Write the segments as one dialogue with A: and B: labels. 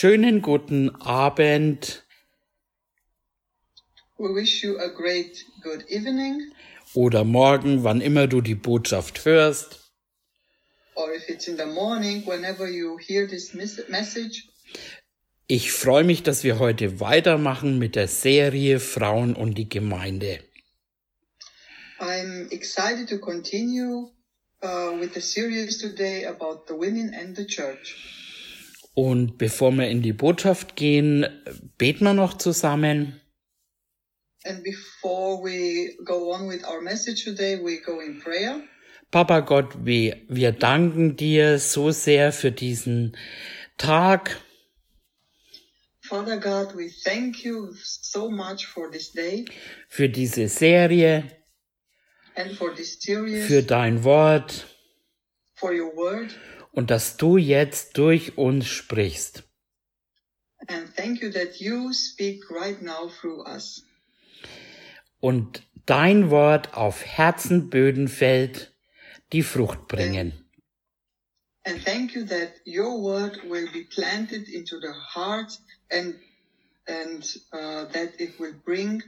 A: Schönen guten Abend
B: We wish you a great good evening,
A: oder Morgen, wann immer du die Botschaft hörst.
B: or if it's in the morning, whenever you hear this mes- message.
A: Ich freue mich, dass wir heute weitermachen mit der Serie Frauen und die Gemeinde.
B: I'm excited to continue uh, with the series today about the women and the church.
A: Und bevor wir in die Botschaft gehen, beten wir noch zusammen.
B: And before we go on with our message today, we go in prayer.
A: Papa Gott, wir, wir danken dir so sehr für diesen Tag.
B: Father God, we thank you so much for this day
A: für diese Serie,
B: and for this series,
A: für dein Wort
B: for your word.
A: Und dass du jetzt durch uns sprichst.
B: And thank you that you speak right now through us.
A: Und dein Wort auf Herzenböden fällt, die Frucht bringen.
B: And thank you that your word will be planted into the heart and and uh, that it will bring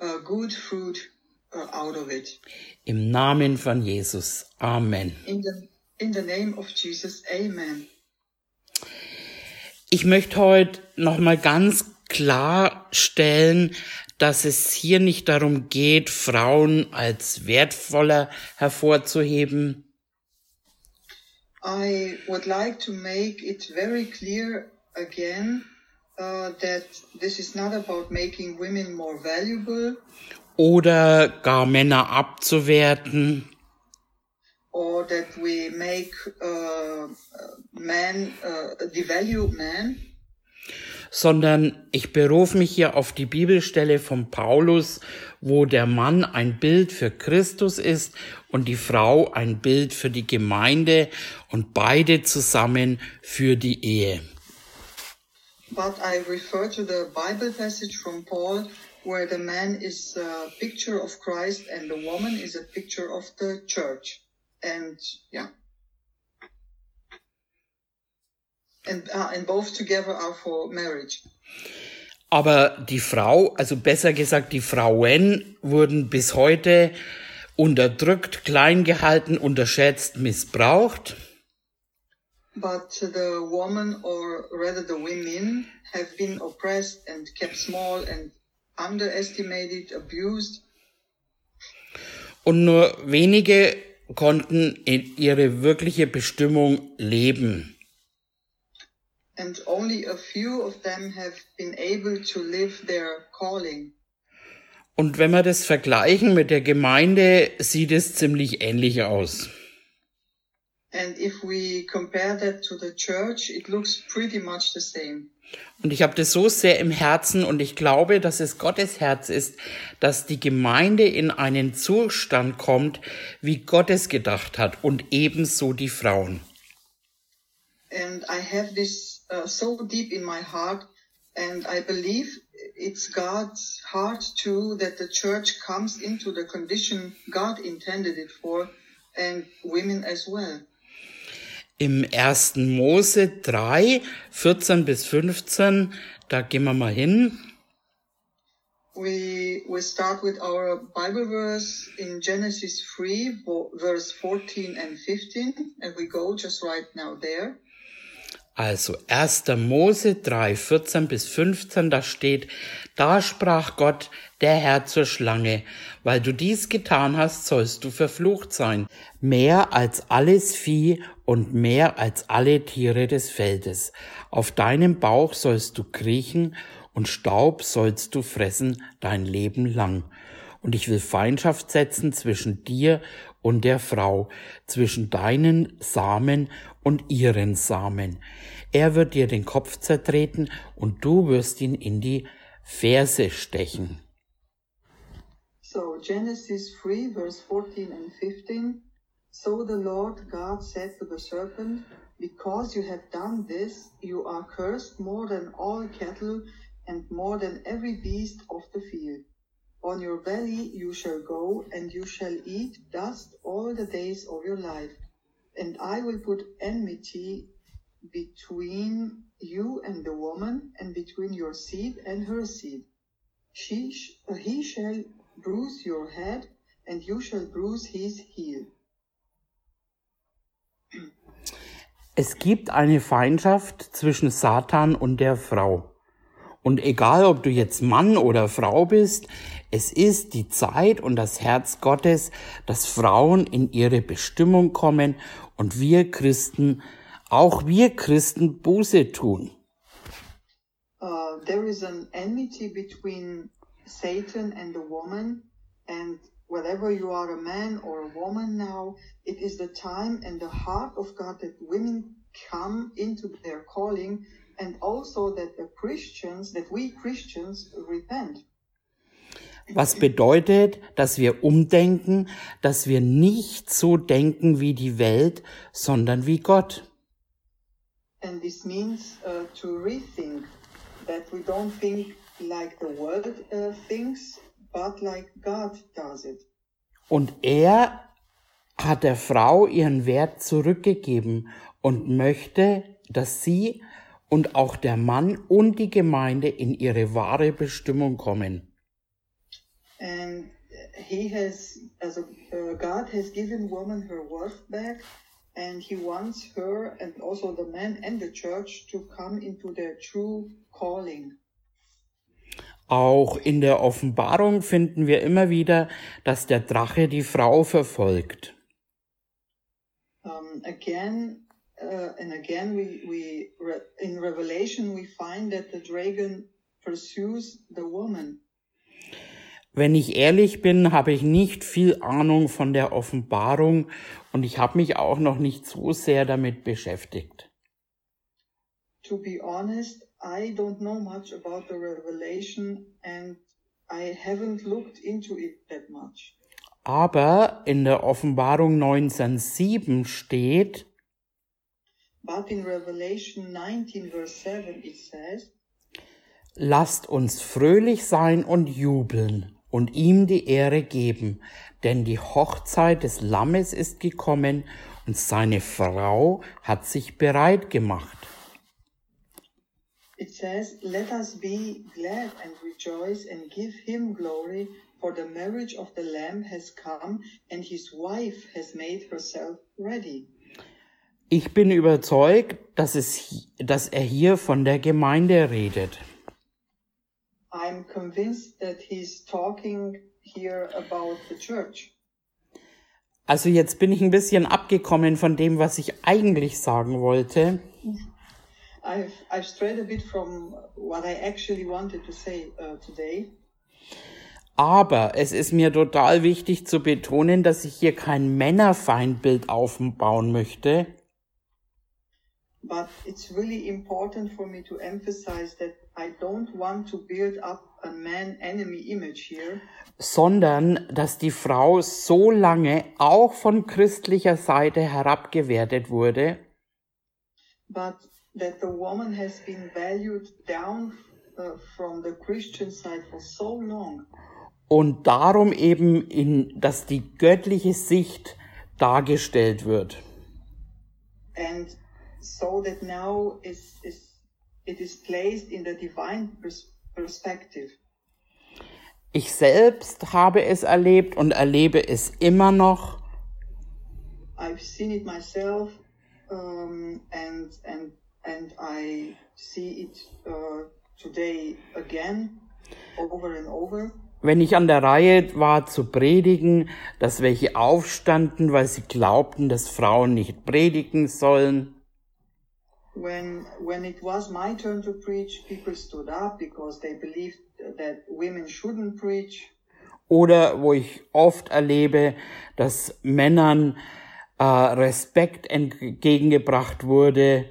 B: uh, good fruit uh, out of it.
A: Im Namen von Jesus. Amen.
B: In the in the name of Jesus, Amen.
A: Ich möchte heute nochmal ganz klarstellen, dass es hier nicht darum geht, Frauen als wertvoller hervorzuheben,
B: I would like to make it very clear again uh, that this is not about making women more valuable.
A: Oder gar Männer abzuwerten,
B: or that we make uh, man uh, devalue man.
A: sondern ich berufe mich hier auf die Bibelstelle von Paulus, wo der Mann ein Bild für Christus ist und die Frau ein Bild für die Gemeinde und beide zusammen für die Ehe.
B: But I refer to the Bible passage from Paul where the man is a picture of Christ and the woman is a picture of the church. And yeah. And, uh, and both together are for marriage.
A: Aber die Frau, also besser gesagt die Frauen, wurden bis heute unterdrückt, klein gehalten, unterschätzt, missbraucht.
B: But the woman, or rather the women, have been oppressed and kept small and underestimated, abused.
A: Und nur wenige konnten in ihre wirkliche Bestimmung leben.
B: And only a few of them have been able to live their calling.
A: Und wenn wir das vergleichen mit der Gemeinde, sieht es ziemlich ähnlich aus.
B: And if we compare that to the church, it looks pretty much the same.
A: Und ich habe das so sehr im Herzen und ich glaube, dass es Gottes Herz ist, dass die Gemeinde in einen Zustand kommt, wie Gott es gedacht hat und ebenso die Frauen.
B: And I have this uh, so deep in my heart, and I believe it's God's heart too that the church comes into the condition God intended it for, and women as well.
A: Im 1. Mose 3, 14 bis 15, da gehen wir mal hin.
B: We we start with our Bible verse in Genesis 3, vo- verse 14 and 15, and we go just right now there.
A: Also 1. Mose 3, 14 bis 15, da steht, da sprach Gott, der Herr zur Schlange, weil du dies getan hast, sollst du verflucht sein, mehr als alles Vieh und mehr als alle Tiere des Feldes. Auf deinem Bauch sollst du kriechen und Staub sollst du fressen dein Leben lang. Und ich will Feindschaft setzen zwischen dir und der Frau, zwischen deinen Samen und ihren Samen. Er wird dir den Kopf zertreten und du wirst ihn in die Ferse stechen.
B: So Genesis 3, verse 14 and 15. So the Lord God said to the serpent, Because you have done this, you are cursed more than all cattle and more than every beast of the field. On your belly you shall go, and you shall eat dust all the days of your life. And I will put enmity between you and the woman, and between your seed and her seed. She, sh- he shall bruise your head, and you shall bruise his heel.
A: Es gibt eine Feindschaft zwischen Satan und der Frau. Und egal, ob du jetzt Mann oder Frau bist, es ist die Zeit und das Herz Gottes, dass Frauen in ihre Bestimmung kommen und wir Christen, auch wir Christen Buße tun.
B: Uh, there is an enmity between Satan and the woman, and whether you are a man or a woman now, it is the time and the heart of God that women come into their calling, and also that the Christians, that we Christians repent.
A: Was bedeutet, dass wir umdenken, dass wir nicht so denken wie die Welt, sondern wie Gott.
B: And this means uh, to rethink that we don't think like the world uh, thinks, but like God does it.
A: Und er hat der Frau ihren Wert zurückgegeben und möchte, dass sie und auch der Mann und die Gemeinde in ihre wahre Bestimmung kommen.
B: And he has, as a, uh, God has given woman her worth back, and he wants her and also the man and the church to come into their true calling.
A: Auch in der Offenbarung finden wir immer wieder, dass der Drache die Frau verfolgt.
B: Um, again uh, and again, we, we re, in Revelation we find that the dragon pursues the woman.
A: Wenn ich ehrlich bin, habe ich nicht viel Ahnung von der Offenbarung und ich habe mich auch noch nicht so sehr damit beschäftigt.
B: To be honest, I don't know much about the revelation and I haven't looked into it that much.
A: Aber in der Offenbarung 19.7 steht,
B: But in Revelation 19 verse 7 it says,
A: Lasst uns fröhlich sein und jubeln und ihm die Ehre geben, denn die Hochzeit des Lammes ist gekommen und seine Frau hat sich bereit gemacht.
B: it says, Let us be glad and rejoice and give him glory, for the marriage of the Lamb has come, and his wife has made herself ready.
A: Ich bin überzeugt, dass, es, dass er hier von der Gemeinde redet.
B: I'm convinced that he's talking here about the church.
A: Also jetzt bin ich ein bisschen abgekommen von dem, was ich eigentlich sagen wollte.
B: I've, I've strayed a bit from what I actually wanted to say uh, today.
A: Aber es ist mir total wichtig zu betonen, dass ich hier kein Männerfeindbild aufbauen möchte,
B: But it's really important for me to emphasize that I don't want to build up a man enemy image here,
A: sondern dass die Frau so lange auch von christlicher Seite herabgewertet wurde,
B: but that the woman has been valued down uh, from the Christian side for so long.
A: und darum eben in, dass die göttliche Sicht dargestellt wird.
B: And so that now is, is, it is placed in the divine pers- perspective.
A: Ich selbst habe es erlebt und erlebe es immer noch,
B: I've seen it myself, um, and and and I see it uh, today again, over and over.
A: wenn ich an der Reihe war zu predigen, dass welche aufstanden, weil sie glaubten, dass Frauen nicht predigen sollen.
B: When when it was my turn to preach, people stood up because they believed that women shouldn't preach.
A: Oder wo ich oft erlebe, dass Männern äh, Respekt entgegengebracht wurde,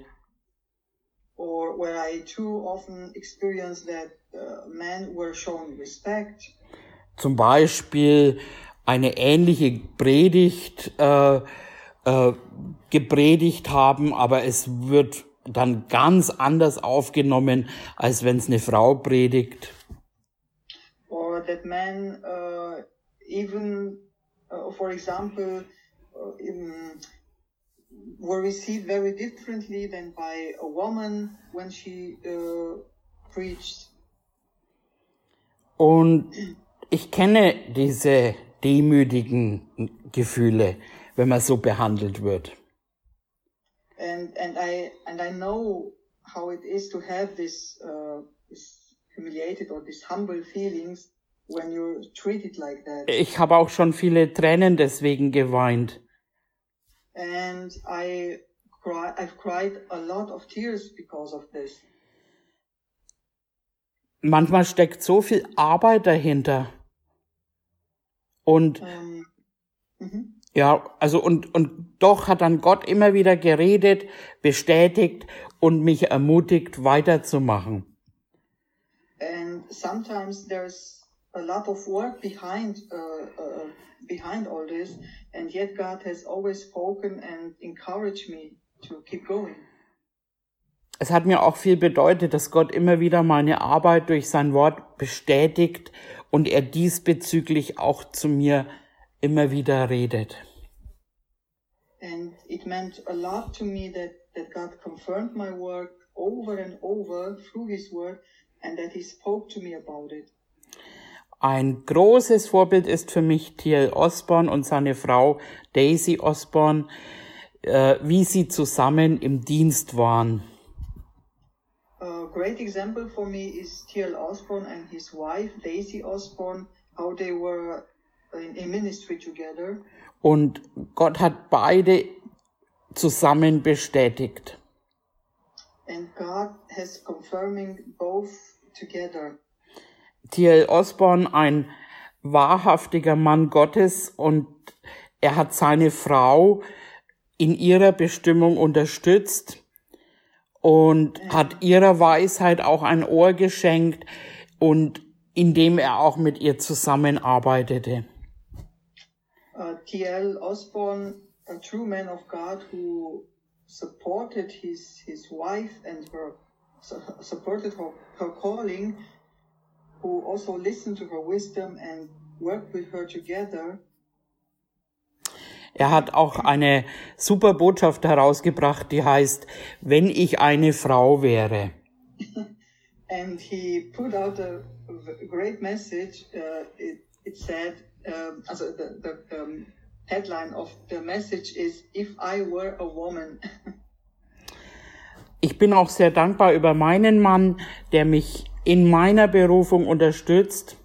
B: Or where I too often experienced that uh, men were shown respect.
A: zum Beispiel eine ähnliche Predigt äh, äh, gepredigt haben, aber es wird dann ganz anders aufgenommen, als wenn es eine Frau predigt.
B: or that men uh, even uh, for example uh, in, were received very differently than by a woman when she uh, preached.
A: Und ich kenne diese demütigen Gefühle, wenn man so behandelt wird.
B: And and I and I know how it is to have this, uh, this humiliated or these humble feelings when you're treated like that.
A: Ich habe auch schon viele Tränen deswegen geweint.
B: And I cry, I've cried a lot of tears because of this.
A: Manchmal steckt so viel Arbeit dahinter. Und
B: Um, mhm.
A: Ja, also und, und doch hat dann Gott immer wieder geredet, bestätigt und mich ermutigt, weiterzumachen.
B: And sometimes there's a lot of work behind uh, uh, behind all this, and yet God has always spoken and encouraged me to keep going.
A: Es hat mir auch viel bedeutet, dass Gott immer wieder meine Arbeit durch sein Wort bestätigt und er diesbezüglich auch zu mir immer wieder redet.
B: And it meant a lot to me that, that God confirmed my work over and over through His Word and that He spoke to me about it.
A: Ein großes Vorbild ist für mich T.L. Osborne und seine Frau Daisy Osborne, äh, wie sie zusammen im Dienst waren.
B: A great example for me is T.L. Osborne and his wife, Daisy Osborne, how they were in, in ministry together.
A: Und Gott hat beide zusammen bestätigt.
B: And God has confirming both together.
A: T.L. Osborne, ein wahrhaftiger Mann Gottes und er hat seine Frau in ihrer Bestimmung unterstützt und hat ihrer Weisheit auch ein Ohr geschenkt und indem er auch mit ihr zusammenarbeitete.
B: Uh, T.L. Osborne, a true man of God who supported his, his wife and her, su- supported her, her calling, who also listened to her wisdom and worked with her together.
A: Er hat auch eine super Botschaft herausgebracht, die heißt, wenn ich eine Frau wäre.
B: And he put out a, great message. Uh, it, it said, um, also the, the um, headline of the message is, If I were a woman.
A: Ich bin auch sehr dankbar über meinen Mann, der mich in meiner Berufung unterstützt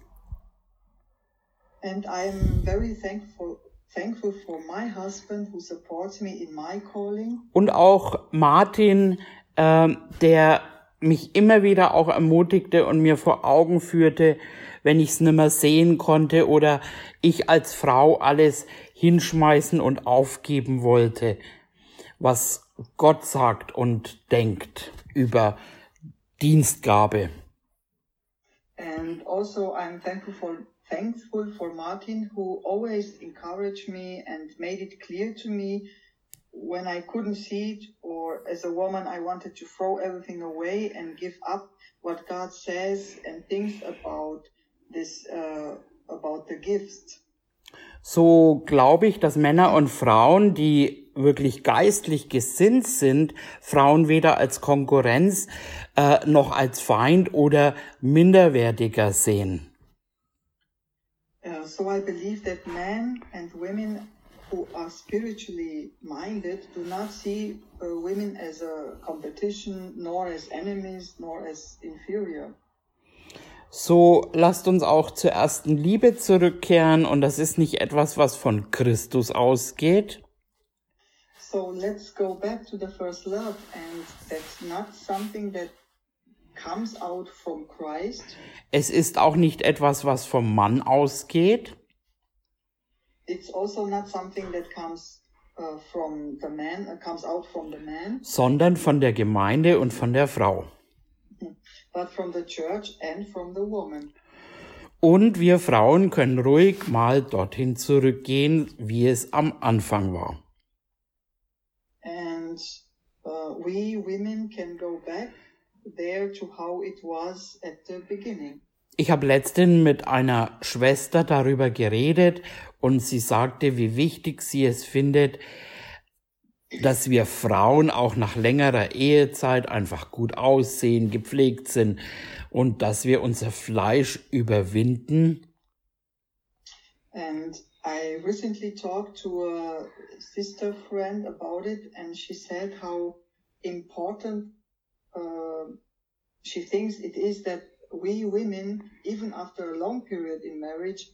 B: And I'm very thankful thankful for my husband who supports me in my calling.
A: und auch Martin, ähm, der mich immer wieder auch ermutigte und mir vor Augen führte, wenn ich es nimmer sehen konnte oder ich als Frau alles hinschmeißen und aufgeben wollte, was Gott sagt und denkt über Dienstgabe.
B: And also I'm thankful for thankful for Martin who always encouraged me and made it clear to me when I couldn't see it or as a woman I wanted to throw everything away and give up what God says and things about this uh, about the gifts.
A: So glaube ich, dass Männer und Frauen, die wirklich geistlich gesinnt sind, Frauen weder als Konkurrenz äh, noch als Feind oder minderwertiger sehen.
B: Uh, so I believe that men and women who are spiritually minded do not see uh, women as a competition, nor as enemies, nor as inferior.
A: So lasst uns auch zur ersten Liebe zurückkehren und das ist nicht etwas, was von Christus ausgeht,
B: So let's go back to the first love, and that's not something that comes out from Christ.
A: es ist auch nicht etwas, was vom Mann ausgeht,
B: It's also not something that comes uh, from the man, comes out from the man,
A: sondern von der Gemeinde und von der Frau.
B: but from the church and from the woman.
A: Und wir Frauen können ruhig mal dorthin zurückgehen, wie es am Anfang war.
B: And uh, we women can go back there to how it was at the beginning.
A: Ich habe letztens mit einer Schwester darüber geredet und sie sagte, wie wichtig sie es findet, dass wir Frauen auch nach längerer Ehezeit einfach gut aussehen, gepflegt sind und dass wir unser Fleisch überwinden.
B: And I recently talked to a sister friend about it, and she said how important uh, she thinks it is that we women, even after a long period in marriage,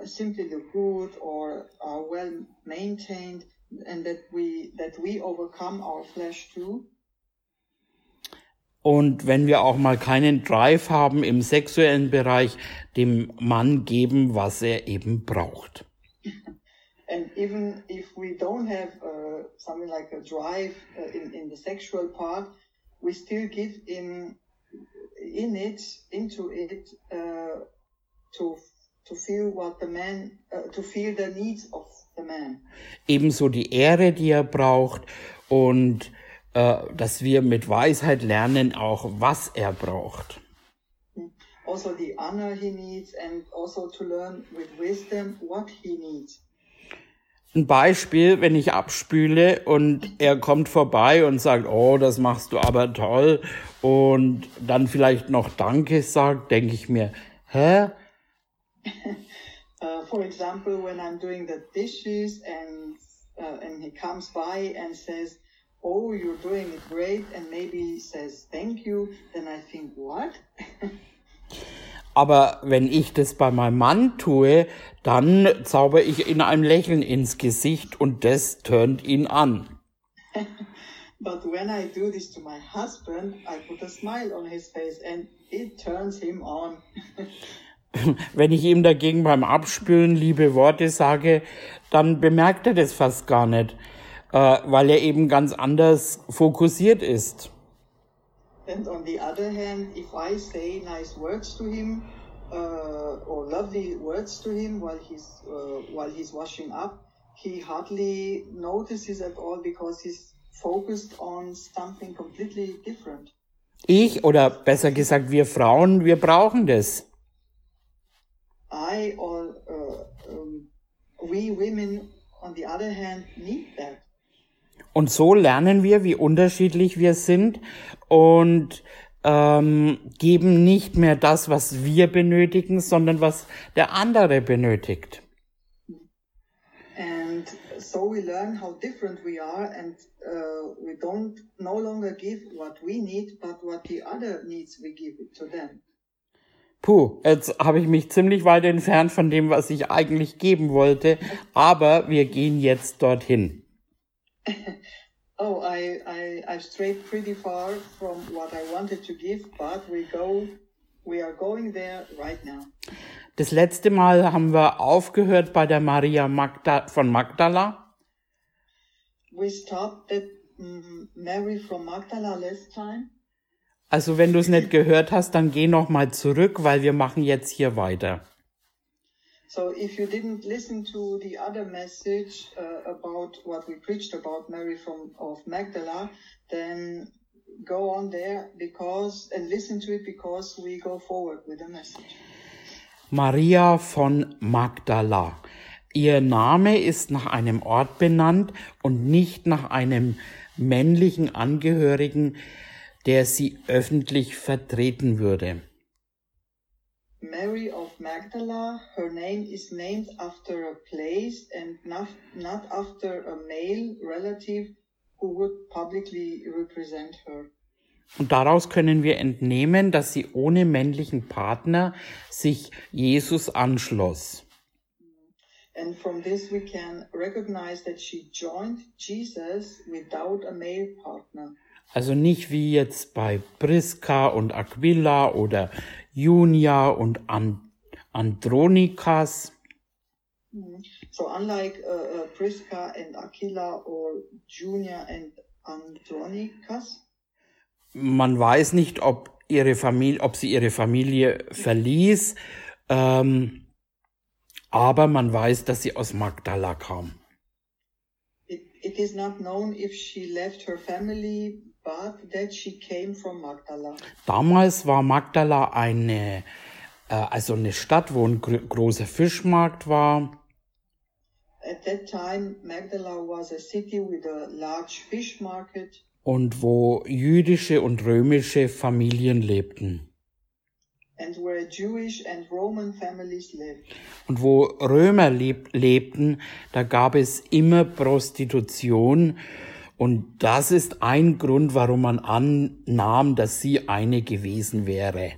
B: uh, simply look good or are well maintained, and that we that we overcome our flesh too.
A: Und wenn wir auch mal keinen Drive haben im sexuellen Bereich, dem Mann geben, was er eben braucht.
B: And even if we don't have uh, something like a drive uh, in, in the sexual part, we still give in in it into it uh, to to feel what the man uh, to feel the needs of the man.
A: Ebenso die Ehre, die er braucht und äh, dass wir mit Weisheit lernen auch, was er braucht.
B: Also the honor he needs and also to learn with wisdom what he needs.
A: Ein Beispiel, wenn ich abspüle und er kommt vorbei und sagt, oh, das machst du aber toll und dann vielleicht noch Danke sagt, denke ich mir, hä?
B: uh, for example, when I'm doing the dishes and uh, and he comes by and says, "Oh, you're doing it great," and maybe says thank you, then I think, what?
A: Aber wenn ich das bei meinem Mann tue, dann zauber ich ihn ein Lächeln ins Gesicht und das turnt ihn an.
B: But when I do this to my husband, I put a smile on his face and it turns him on.
A: Wenn ich ihm dagegen beim Abspülen liebe Worte sage, dann bemerkt er das fast gar nicht, äh, weil er eben ganz anders fokussiert ist.
B: And on the other hand, if I say nice words to him uh, or lovely words to him while he's uh, while he's washing up, he hardly notices at all because he's focused on something completely different.
A: Ich oder besser gesagt wir Frauen, wir brauchen das.
B: I or uh, um, we women, on the other hand, need that.
A: Und so lernen wir, wie unterschiedlich wir sind und ähm, geben nicht mehr das, was wir benötigen, sondern was der andere benötigt.
B: And so we learn how different we are, and uh, we don't no longer give what we need, but what the other needs, we give it to them.
A: Puh, jetzt habe ich mich ziemlich weit entfernt von dem, was ich eigentlich geben wollte, aber wir gehen jetzt dorthin.
B: Oh, I, I, I've strayed pretty far from what I wanted to give, but we go, we are going there right now.
A: Das letzte Mal haben wir aufgehört bei der Maria Magda von Magdala.
B: We stopped at mm, Mary from Magdala last time.
A: Also wenn du es nicht gehört hast, dann geh noch mal zurück, weil wir machen jetzt hier weiter.
B: So if you didn't listen to the other message uh, about what we preached about Mary from of Magdala, then go on there because and listen to it because we go forward with the message.
A: Maria von Magdala. Ihr Name ist nach einem Ort benannt und nicht nach einem männlichen Angehörigen, der sie öffentlich vertreten würde.
B: Mary of Magdala, her name is named after a place and not, not after a male relative who would publicly represent her.
A: Und daraus können wir entnehmen, dass sie ohne männlichen Partner sich Jesus anschloss.
B: And from this we can recognize that she joined Jesus without a male partner.
A: Also nicht wie jetzt bei Priska und Aquila oder Junia und And Andronikas.
B: So unlike uh, uh, Prisca and Aquila or Junia and Andronicus,
A: Man weiß nicht, ob ihre Familie, ob sie ihre Familie verließ, ähm, aber man weiß, dass sie aus Magdala kam.
B: it, it is not known if she left her family, but that she came from Magdala.
A: Damals war Magdala eine, äh, also eine Stadt, wo ein gro großer Fischmarkt war.
B: at that time, Magdala was a city with a large fish market
A: und wo jüdische und römische Familien lebten.
B: and where Jewish and Roman families lived.
A: Und wo Römer leb lebten, da gab es immer Prostitution. Und das ist ein Grund, warum man annahm, dass sie eine gewesen wäre.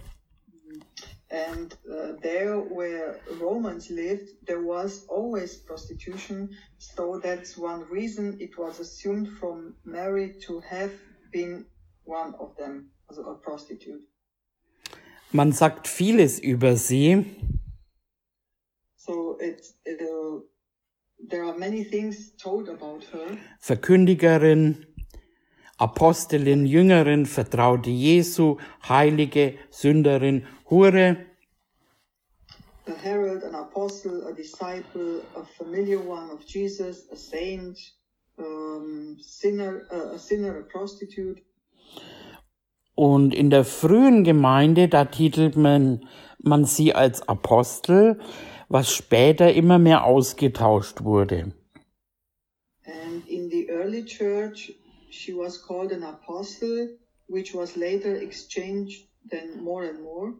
B: And uh, there where Romans lived, there was always prostitution. So that's one reason it was assumed from Mary to have been one of them, as a prostitute.
A: Man sagt vieles über sie,
B: So it's, it, uh,
A: Verkündigerin, Apostelin, Jüngerin, Vertraute Jesu, Heilige, Sünderin, Hure.
B: A herald, an apostle, a disciple, a familiar one of Jesus, a saint, um, sinner, uh, a sinner, a prostitute.
A: Und in der frühen Gemeinde, da titelt man, man sie als Apostel, was später immer mehr ausgetauscht wurde.
B: And in the early church, she was called an apostle, which was later exchanged then more and more.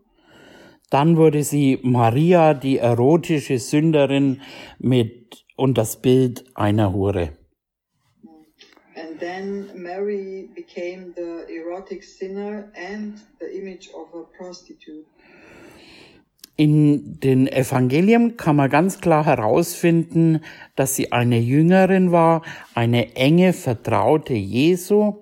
A: Dann wurde sie Maria, die erotische Sünderin, mit und das Bild einer Hure.
B: And then Mary became the erotic sinner and the image of a prostitute.
A: In den Evangelien kann man ganz klar herausfinden, dass sie eine Jüngerin war, eine enge Vertraute Jesu.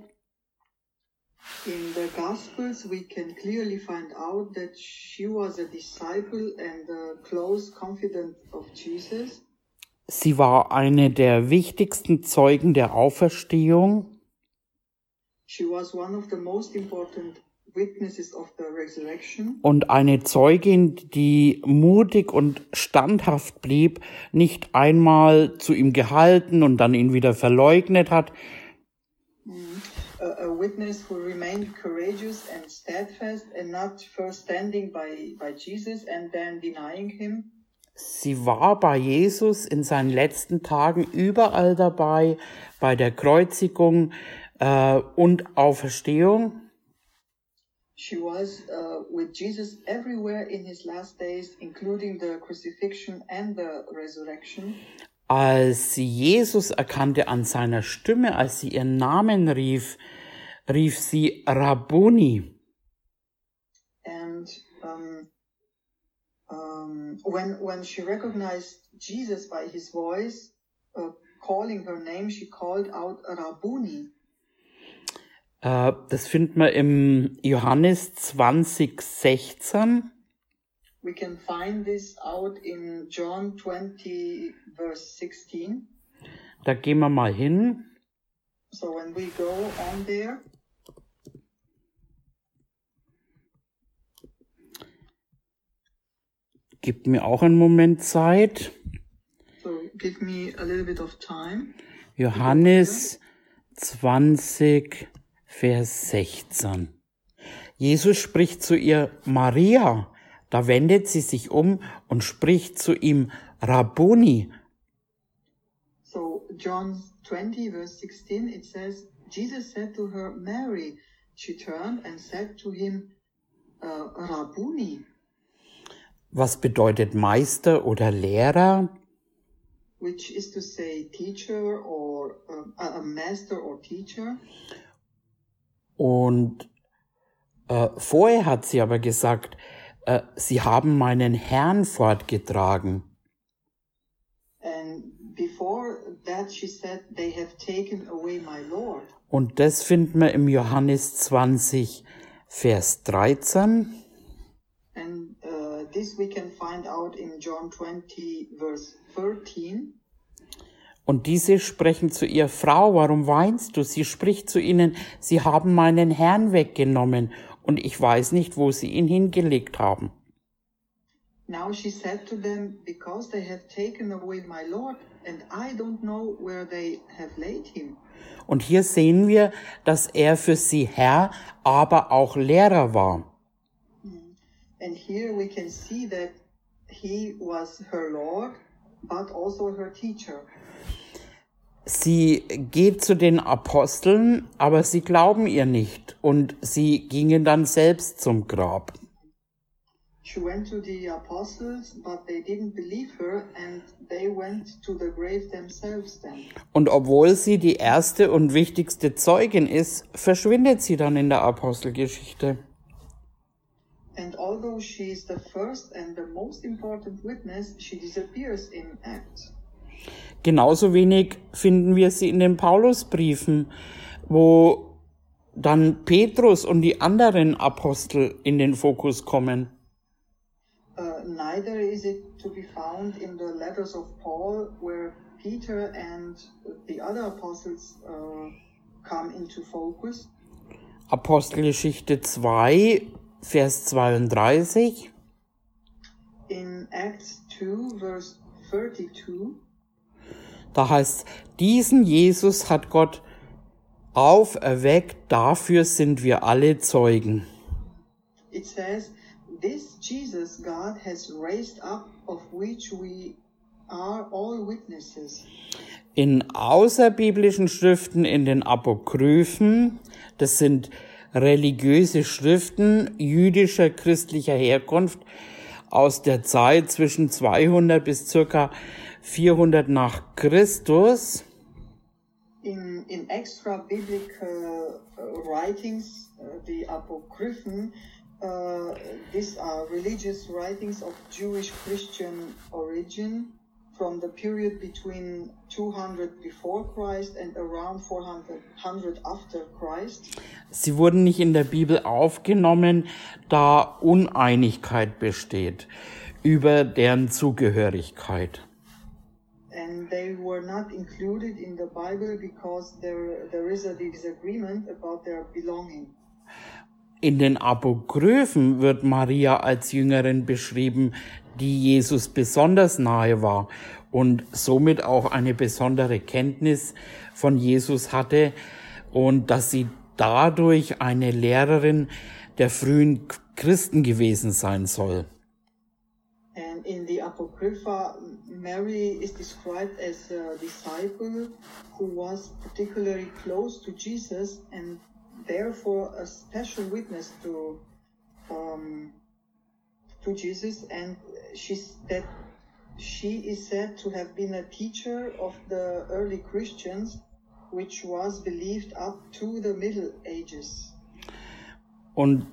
B: In the Gospels, we can clearly find out that she was a disciple and a close confidant of Jesus.
A: Sie war eine der wichtigsten Zeugen der Auferstehung
B: She was one of the most important
A: und eine Zeugin, die mutig und standhaft blieb, nicht einmal zu ihm gehalten und dann ihn wieder verleugnet hat. Sie war bei Jesus in seinen letzten Tagen überall dabei, bei der Kreuzigung äh, und Auferstehung.
B: She was uh, with Jesus everywhere in his last days, including the crucifixion and the resurrection.
A: Als Jesus erkannte an seiner Stimme, als sie ihren Namen rief, rief sie Rabboni.
B: And um, um, when when she recognized Jesus by his voice, uh, calling her name, she called out Rabuni.
A: Äh, das findet man im Johannes 20, 16.
B: We can find this out in John 20, verse 16.
A: Da gehen wir mal hin.
B: So when we go on there,
A: Gib mir auch einen Moment Zeit.
B: so give me a little bit of time.
A: Johannes 20, Vers 16. Jesus spricht zu ihr Maria. Da wendet sie sich um und spricht zu ihm Rabboni.
B: So John 20, verse 16, it says, Jesus said to her, Mary. She turned and said to him, uh, Rabuni,
A: Was bedeutet Meister oder Lehrer?
B: which is to say teacher or a a master or teacher.
A: Und äh, vorher hat sie aber gesagt, äh, sie haben meinen Herrn fortgetragen.
B: And before that, she said, They have taken away my Lord.
A: Und das finden wir im Johannes 20, Vers 13.
B: And uh, this we can find out in John 20, verse 13.
A: Und diese sprechen zu ihr, Frau, warum weinst du? Sie spricht zu ihnen, sie haben meinen Herrn weggenommen und ich weiß nicht, wo sie ihn hingelegt haben.
B: Now she said to them, Because they have taken away my Lord, and I don't know where they have laid him.
A: Und hier sehen wir, dass er für sie Herr, aber auch Lehrer war.
B: And here we can see that he was her Lord, but also her teacher.
A: Sie geht zu den Aposteln, aber sie glauben ihr nicht und sie gingen dann selbst zum Grab.
B: She went to the apostles, but they didn't believe her and they went to the grave themselves then.
A: Und obwohl sie die erste und wichtigste Zeugin ist, verschwindet sie dann in der Apostelgeschichte.
B: And although she is the first and the most important witness, she disappears in Acts.
A: Genauso wenig finden wir sie in den Paulusbriefen, wo dann Petrus und die anderen Apostel in den Fokus kommen.
B: Uh, neither is it to be found in the letters of Paul, where Peter and the other apostles uh, come into focus.
A: Apostelgeschichte 2, Vers 32.
B: In Acts 2, verse 32,
A: Da heißt, diesen Jesus hat Gott auferweckt, dafür sind wir alle Zeugen.
B: it says, This Jesus God has raised up, of which we are all witnesses.
A: In außerbiblischen Schriften, in den Apokryphen, das sind religiöse Schriften jüdischer christlicher Herkunft aus der Zeit zwischen 200 bis circa 400 nach Christus,
B: In, in extra biblical uh, writings, uh, the Apocryphen, uh, these are religious writings of Jewish Christian origin from the period between 200 before Christ and around 400 100 after Christ.
A: sie wurden nicht in der Bibel aufgenommen, da Uneinigkeit besteht über deren Zugehörigkeit.
B: And they were not included in the Bible because there, there is a disagreement about their belonging.
A: In den Apokryphen wird Maria als Jüngerin beschrieben, die Jesus besonders nahe war und somit auch eine besondere Kenntnis von Jesus hatte und dass sie dadurch eine Lehrerin der frühen Christen gewesen sein soll.
B: In the Apocrypha, Mary is described as a disciple who was particularly close to Jesus and therefore a special witness to um, to Jesus. And she's that she is said to have been a teacher of the early Christians, which was believed up to the Middle Ages.
A: Und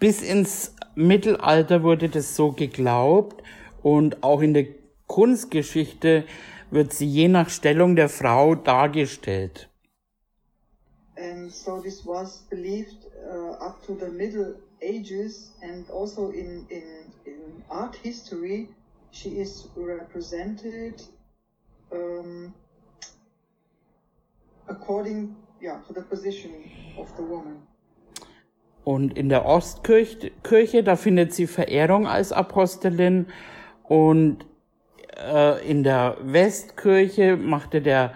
A: bis ins Mittelalter wurde das so geglaubt und auch in der Kunstgeschichte wird sie je nach Stellung der Frau dargestellt.
B: And so this was believed uh, up to the Middle Ages and also in, in, in art history, she is represented um, according yeah, to the position of the woman.
A: Und in der Ostkirche, Kirche, da findet sie Verehrung als Apostelin und äh, in der Westkirche machte der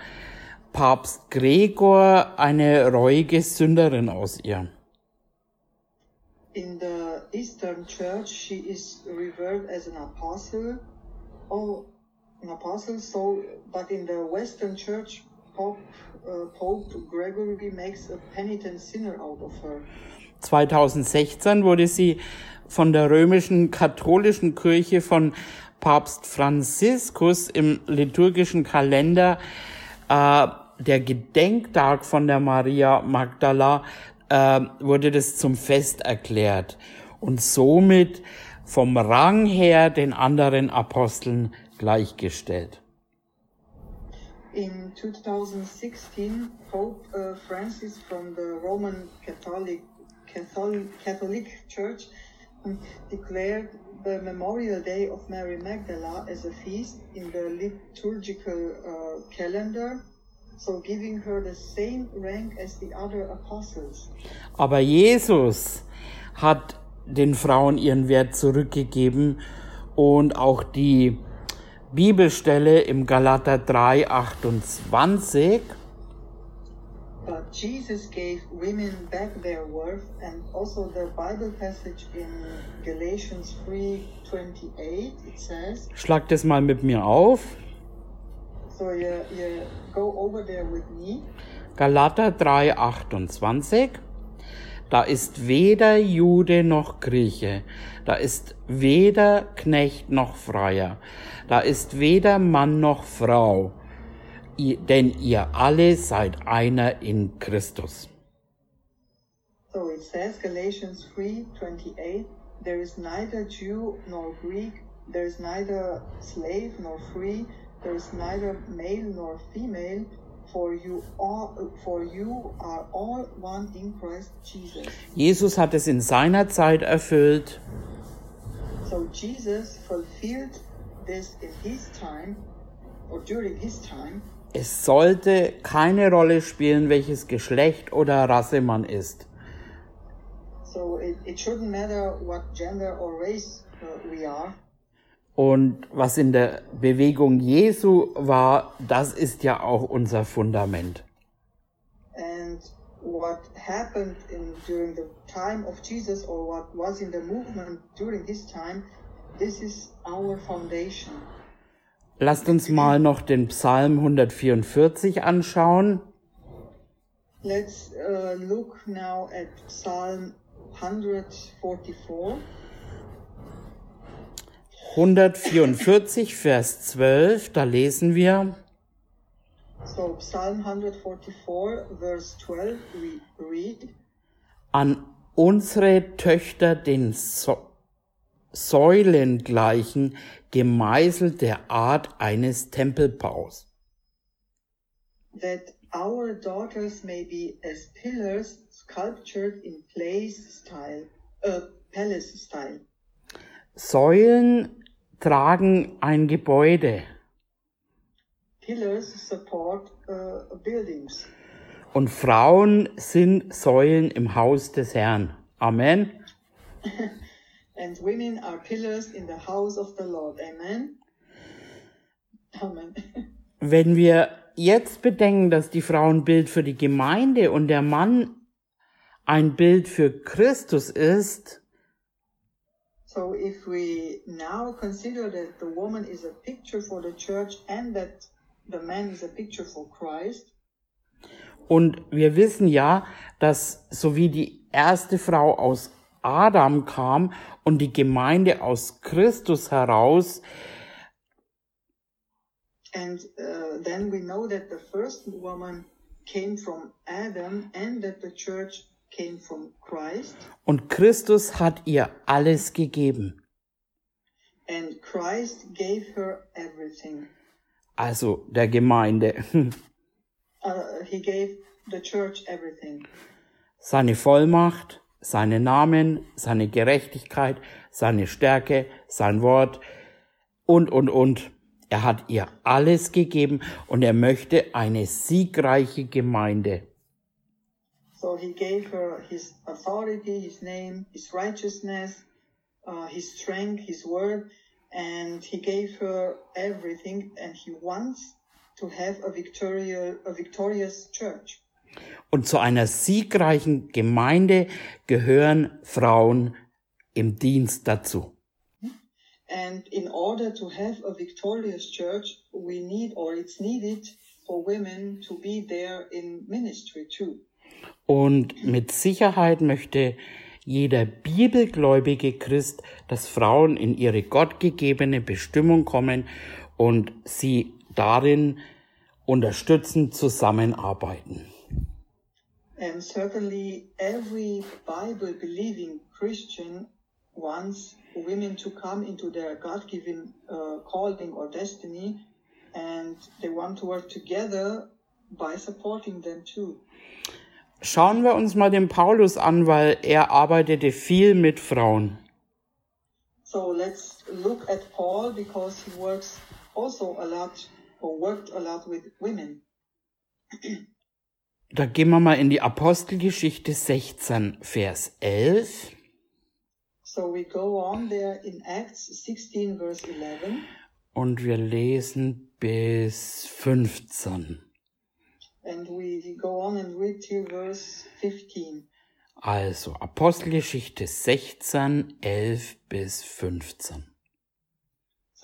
A: Papst Gregor eine reuige Sünderin aus ihr.
B: In the Eastern Church, she is revered as an apostle, oh, an apostle. So, but in the Western Church, Pope, uh, Pope Gregory makes a penitent sinner out of her.
A: 2016 wurde sie von der römischen katholischen Kirche von Papst Franziskus im liturgischen Kalender äh, der Gedenktag von der Maria Magdala äh, wurde das zum Fest erklärt und somit vom Rang her den anderen Aposteln gleichgestellt.
B: In 2016, Pope uh, Francis from the Roman Catholic Catholic, Church declared the Memorial Day of Mary Magdala as a feast in the liturgical uh, calendar, so giving her the same rank as the other apostles.
A: Aber Jesus hat den Frauen ihren Wert zurückgegeben und auch die Bibelstelle im Galater 3, 28,
B: But Jesus gave women back their worth, and also the Bible passage in Galatians 3:28 it says.
A: Schlag das mal mit mir auf.
B: So you, you go over there with me.
A: Galater 3, 28. Da ist weder Jude noch Grieche, da ist weder Knecht noch Freier, da ist weder Mann noch Frau, denn ihr alle seid einer in Christus.
B: So it says Galatians 3:28, there is neither Jew nor Greek, there is neither slave nor free, there is neither male nor female, for you all for you are all one in Christ Jesus.
A: Jesus hat es in seiner Zeit erfüllt
B: So Jesus fulfilled this in his time or during his time.
A: Es sollte keine Rolle spielen, welches Geschlecht oder Rasse man ist.
B: So it, it shouldn't matter what gender or race uh, we are.
A: Und was in der Bewegung Jesu war, das ist ja auch unser Fundament.
B: and what happened in during the time of Jesus or what was in the movement during this time, this is our foundation.
A: Lasst uns mal noch den Psalm 144 anschauen.
B: Let's uh, look now at Psalm 144.
A: 144, Vers 12, da lesen wir,
B: So Psalm 144, verse 12, we read,
A: an unsere Töchter den so Säulen gleichen, gemeißelt der Art eines Tempelbaus.
B: that our daughters may be as pillars sculptured in place style, uh, palace style.
A: Säulen tragen ein Gebäude
B: Pillars support uh, buildings,
A: und Frauen sind Säulen im Haus des Herrn. Amen.
B: and women are pillars in the house of the Lord. Amen. Amen.
A: Wenn wir jetzt bedenken, dass die Frau ein Bild für die Gemeinde und der Mann ein Bild für Christus ist,
B: so, if we now consider that the woman is a picture for the church and that the man is a picture for Christ,
A: und wir wissen ja, dass so wie die erste Frau aus Adam kam und die Gemeinde aus Christus heraus,
B: and uh, then we know that the first woman came from Adam and that the church came from Christ,
A: und Christus hat ihr alles gegeben.
B: and Christ gave her everything.
A: Also der Gemeinde.
B: Uh, he gave the church everything.
A: Seine Vollmacht, seinen Namen, seine Gerechtigkeit, seine Stärke, sein Wort und, und, und. Er hat ihr alles gegeben und er möchte eine siegreiche Gemeinde.
B: So he gave her his authority, his name, his righteousness, uh, his strength, his word, and he gave her everything. And he wants to have a victorious, a victorious church.
A: Und zu einer siegreichen Gemeinde gehören Frauen im Dienst dazu.
B: And in order to have a victorious church, we need, or it's needed, for women to be there in ministry too.
A: Und mit Sicherheit möchte jeder bibelgläubige Christ, dass Frauen in ihre gottgegebene Bestimmung kommen und sie darin unterstützend zusammenarbeiten.
B: And certainly every Bible believing Christian wants women to come into their God given uh, calling or destiny and they want to work together by supporting them too.
A: Schauen wir uns mal den Paulus an, weil er arbeitete viel mit Frauen.
B: So let's look at Paul because he works also a lot or worked a lot with women.
A: Da gehen wir mal in die Apostelgeschichte 16, Vers 11.
B: So we go on there in Acts 16 verse 11
A: Und wir lesen bis 15.
B: And we go on and read till verse 15.
A: Also Apostelgeschichte 16, 11 bis 15.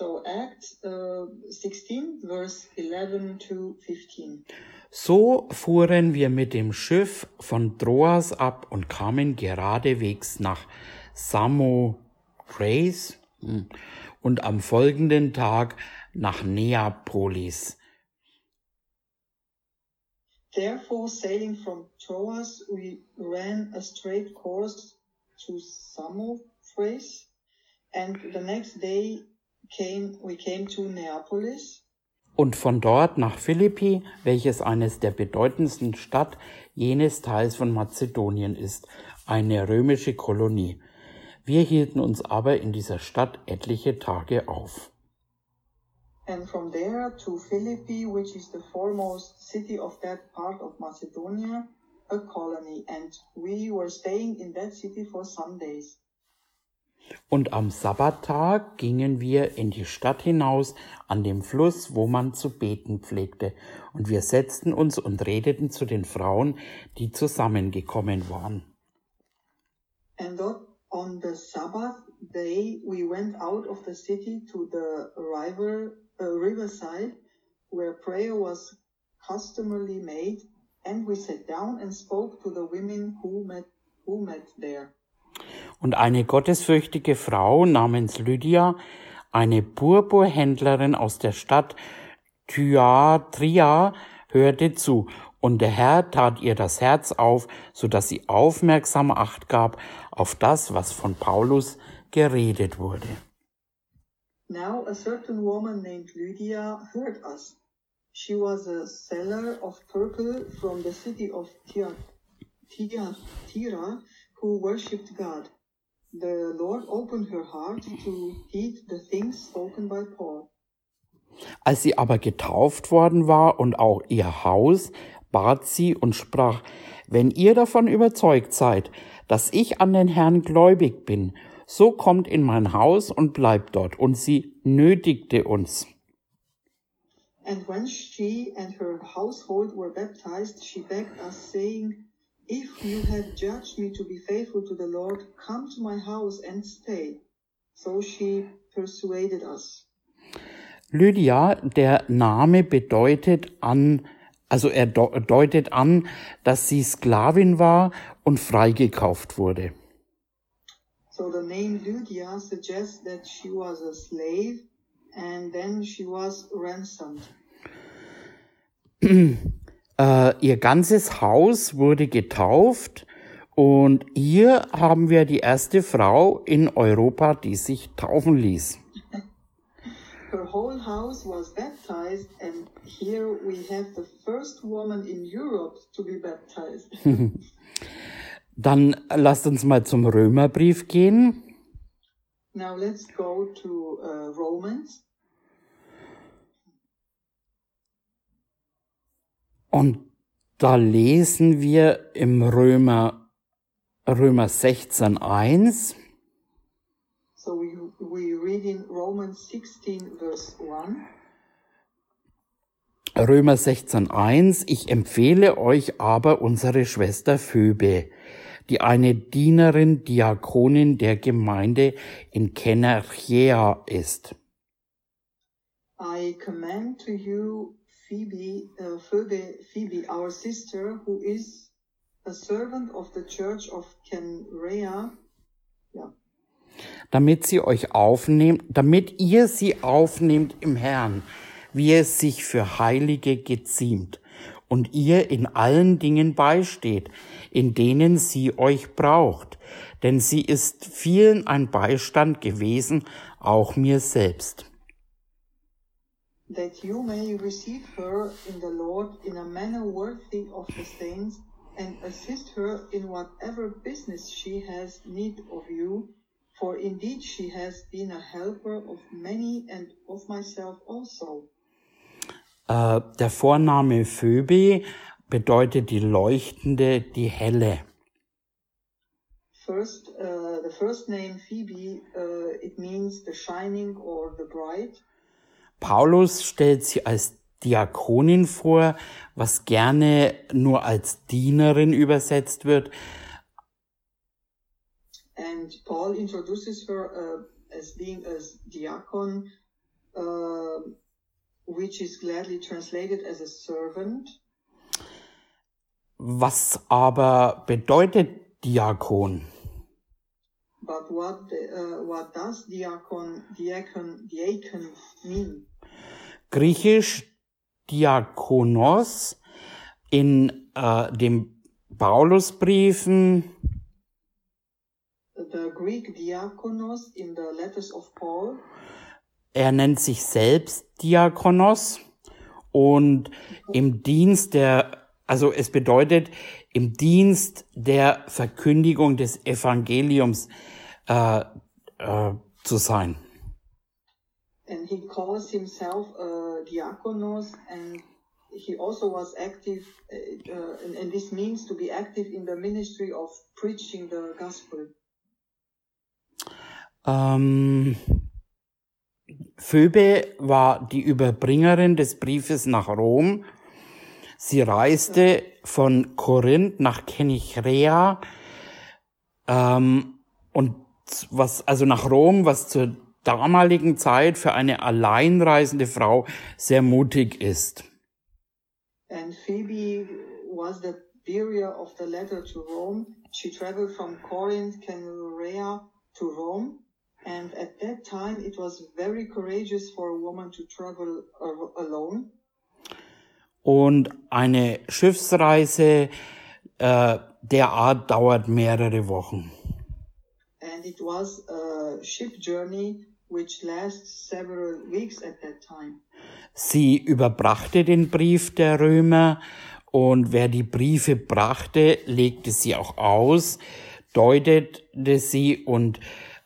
B: So Acts uh, 16, verse 11 to 15.
A: So fuhren wir mit dem Schiff von Troas ab und kamen geradewegs nach Samothrace hm, und am folgenden Tag nach Neapolis.
B: Therefore, sailing from Troas, we ran a straight course to Samothrace, and the next day came we came to Neapolis.
A: Und von dort nach Philippi, welches eines der bedeutendsten Stadt jenes Teils von Mazedonien ist, eine römische Kolonie. Wir hielten uns aber in dieser Stadt etliche Tage auf.
B: And from there to Philippi, which is the foremost city of that part of Macedonia, a colony, and we were staying in that city for some days.
A: Und am Sabbattag gingen wir in die Stadt hinaus an dem Fluss, wo man zu beten pflegte, und wir setzten uns und redeten zu den Frauen, die zusammengekommen waren.
B: And on the Sabbath day we went out of the city to the river, uh, riverside, where prayer was customarily made, and we sat down and spoke to the women who met, who met there.
A: Und eine gottesfürchtige Frau namens Lydia, eine Purpurhändlerin aus der Stadt Thyatria, hörte zu, und der Herr tat ihr das Herz auf, so dass sie aufmerksam Acht gab auf das, was von Paulus geredet wurde.
B: Now a certain woman named Lydia heard us. She was a seller of purple from the city of Thyatira who worshipped God. The Lord opened her heart to heed the things spoken by Paul.
A: Als sie aber getauft worden war und auch ihr Haus, bat sie und sprach, wenn ihr davon überzeugt seid, dass ich an den Herrn gläubig bin, so kommt in mein Haus und bleibt dort. Und sie nötigte uns.
B: And when she and her household were baptized, she begged us, saying, If you have judged me to be faithful to the Lord, come to my house and stay. So she persuaded us.
A: Lydia, der Name bedeutet an, also er deutet an, dass sie Sklavin war und freigekauft wurde.
B: So the name Lydia suggests that she was a slave and then she was ransomed.
A: Äh, ihr ganzes Haus wurde getauft und hier haben wir die erste Frau in Europa, die sich taufen ließ.
B: Her whole house was baptized and here we have the first woman in Europe to be baptized.
A: Dann lasst uns mal zum Römerbrief gehen.
B: Now let's go to uh, Romans.
A: Und da lesen wir im Römer, Römer 16, 1.
B: So we, we read in Romans 16 verse 1.
A: Römer 16.1, ich empfehle euch aber unsere Schwester Phoebe, die eine Dienerin, Diakonin der Gemeinde in Kenerchea ist.
B: I commend to you Phoebe, uh, Phoebe, Phoebe, our sister, who is a servant of the church of Kenrea. Ja.
A: damit sie euch aufnehmt, damit ihr sie aufnehmt im Herrn, wie es sich für Heilige geziemt, und ihr in allen Dingen beisteht, in denen sie euch braucht, denn sie ist vielen ein Beistand gewesen, auch mir selbst.
B: That you may receive her in the Lord in a manner worthy of the saints, and assist her in whatever business she has need of you. For indeed she has been a helper of many and of myself also.
A: Äh, der Vorname Phoebe bedeutet die leuchtende, die helle.
B: First, uh, the first name Phoebe, uh, it means the shining or the bright.
A: Paulus stellt sie als Diakonin vor, was gerne nur als Dienerin übersetzt wird.
B: And Paul introduces her uh, as being a diakon, uh, which is gladly translated as a servant.
A: Was aber bedeutet Diakon?
B: But what, uh, what does diakon, diakon, diakon mean?
A: Griechisch Diakonos in äh, den Paulusbriefen.
B: The Greek diakonos in the letters of Paul.
A: Er nennt sich selbst Diakonos und im Dienst der, also es bedeutet im Dienst der Verkündigung des Evangeliums äh, äh, zu sein.
B: And he calls himself a diakonos and he also was active, uh, uh, and, and this means to be active in the ministry of preaching the gospel.
A: Ähm, Phoebe war die Überbringerin des Briefes nach Rom. Sie reiste von Korinth nach Kenichrea ähm, und was also nach Rom, was zur damaligen Zeit für eine alleinreisende Frau sehr mutig ist.
B: And Phoebe was the bearer of the letter to Rome. She traveled from Corinth, Kenichrea to Rome. And at that time, it was very courageous for a woman to travel alone.
A: Und eine Schiffsreise äh, der Art dauert mehrere Wochen.
B: And it was a ship journey which lasts several weeks at that time.
A: Sie überbrachte den Brief der Römer und wer die Briefe brachte, legte sie auch aus, deutete sie und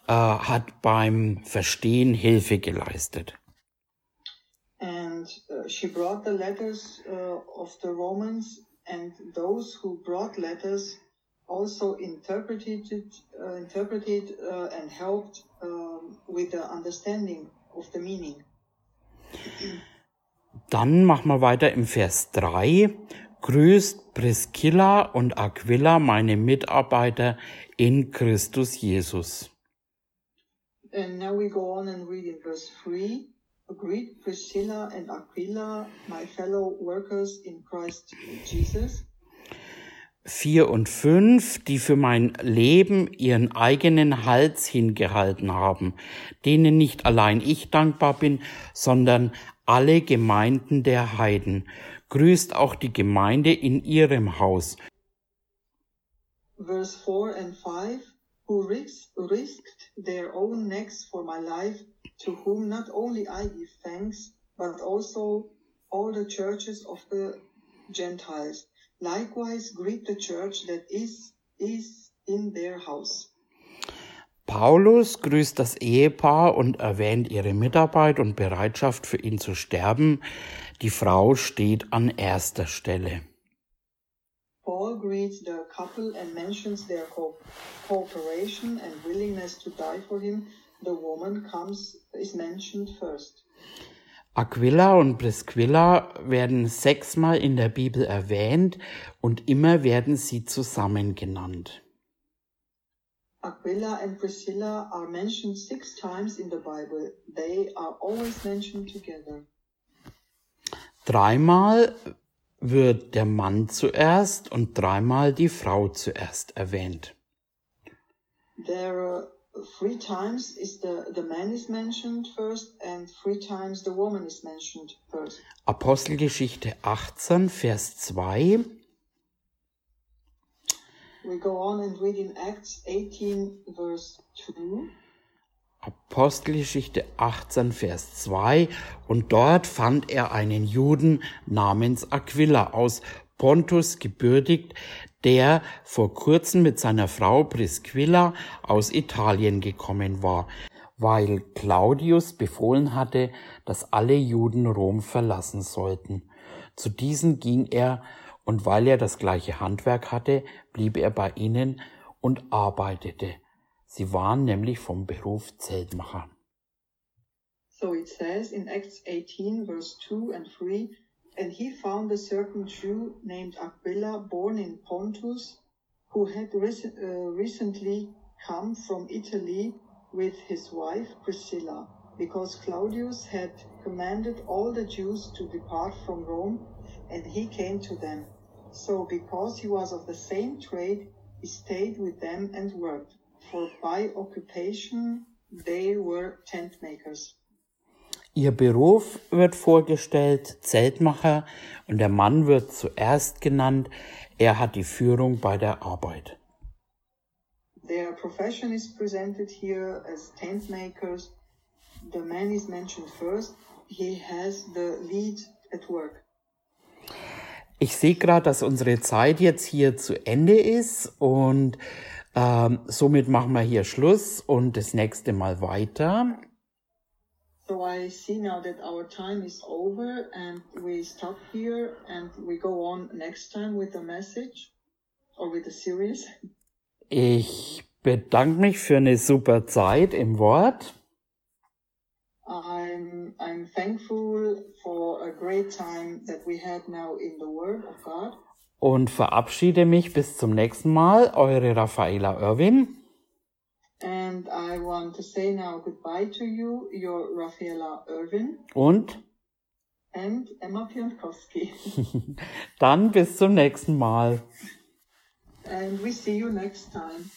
A: äh, hat beim Verstehen Hilfe geleistet.
B: And uh, she brought the letters uh, of the Romans and those who brought letters also interpreted uh, interpreted uh, and helped um, with the understanding of the meaning.
A: Dann machen wir weiter im Vers 3. Grüßt Priscilla und Aquila, meine Mitarbeiter in Christus Jesus.
B: And now we go on and read in verse 3. Greet Priscilla and Aquila, my fellow workers in Christ Jesus.
A: 4 und 5, die für mein Leben ihren eigenen Hals hingehalten haben, denen nicht allein ich dankbar bin, sondern alle Gemeinden der Heiden. Grüßt auch die Gemeinde in ihrem Haus.
B: Verse 4 and 5 who risked their own necks for my life, to whom not only I give thanks, but also all the churches of the Gentiles. Likewise greet the church that is, is in their house.
A: Paulus grüßt das Ehepaar und erwähnt ihre Mitarbeit und Bereitschaft für ihn zu sterben. Die Frau steht an erster Stelle.
B: Paul greets the couple and mentions their co cooperation and willingness to die for him. The woman comes is mentioned first.
A: Aquila und Priscilla werden sechsmal in der Bibel erwähnt und immer werden sie zusammen genannt.
B: Aquila and Priscilla are mentioned six times in the Bible. They are always mentioned together.
A: Dreimal wird der Mann zuerst und dreimal die Frau zuerst erwähnt.
B: There three times is the, the man is mentioned first and three times the woman is mentioned first.
A: Apostelgeschichte 18, Vers 2.
B: We go on and read in Acts 18, verse 2.
A: Apostelgeschichte 18, Vers 2. Und dort fand er einen Juden namens Aquila aus Pontus gebürtigt, der vor kurzem mit seiner Frau Priscilla aus Italien gekommen war, weil Claudius befohlen hatte, dass alle Juden Rom verlassen sollten. Zu diesen ging er, und weil er das gleiche Handwerk hatte, blieb er bei ihnen und arbeitete. Sie waren nämlich vom Beruf Zeltmacher.
B: So it says in Acts 18 verse 2 and 3, And he found a certain Jew named Aquila, born in Pontus, who had uh, recently come from Italy with his wife Priscilla, because Claudius had commanded all the Jews to depart from Rome, and he came to them. So, because he was of the same trade, he stayed with them and worked, for by occupation they were tent makers.
A: Ihr Beruf wird vorgestellt, Zeltmacher, und der Mann wird zuerst genannt, er hat die Führung bei der Arbeit.
B: Their profession is presented here as tent makers. The man is mentioned first. He has the lead at work.
A: Ich sehe gerade, dass unsere Zeit jetzt hier zu Ende ist und ähm, somit machen wir hier Schluss und das nächste Mal weiter.
B: So I see now that our time is over and we stop here and we go on next time with the message or with the series.
A: Ich bedanke mich für eine super Zeit im Wort
B: I'm I'm thankful for a great time that we had now in the Word of God.
A: und verabschiede mich bis zum nächsten Mal. Eure Raffaela Irwin.
B: And I want to say now goodbye to you, your Rafaela Irvin
A: Und
B: and Emma Piankowski.
A: dann bis zum nächsten Mal.
B: and we see you next time.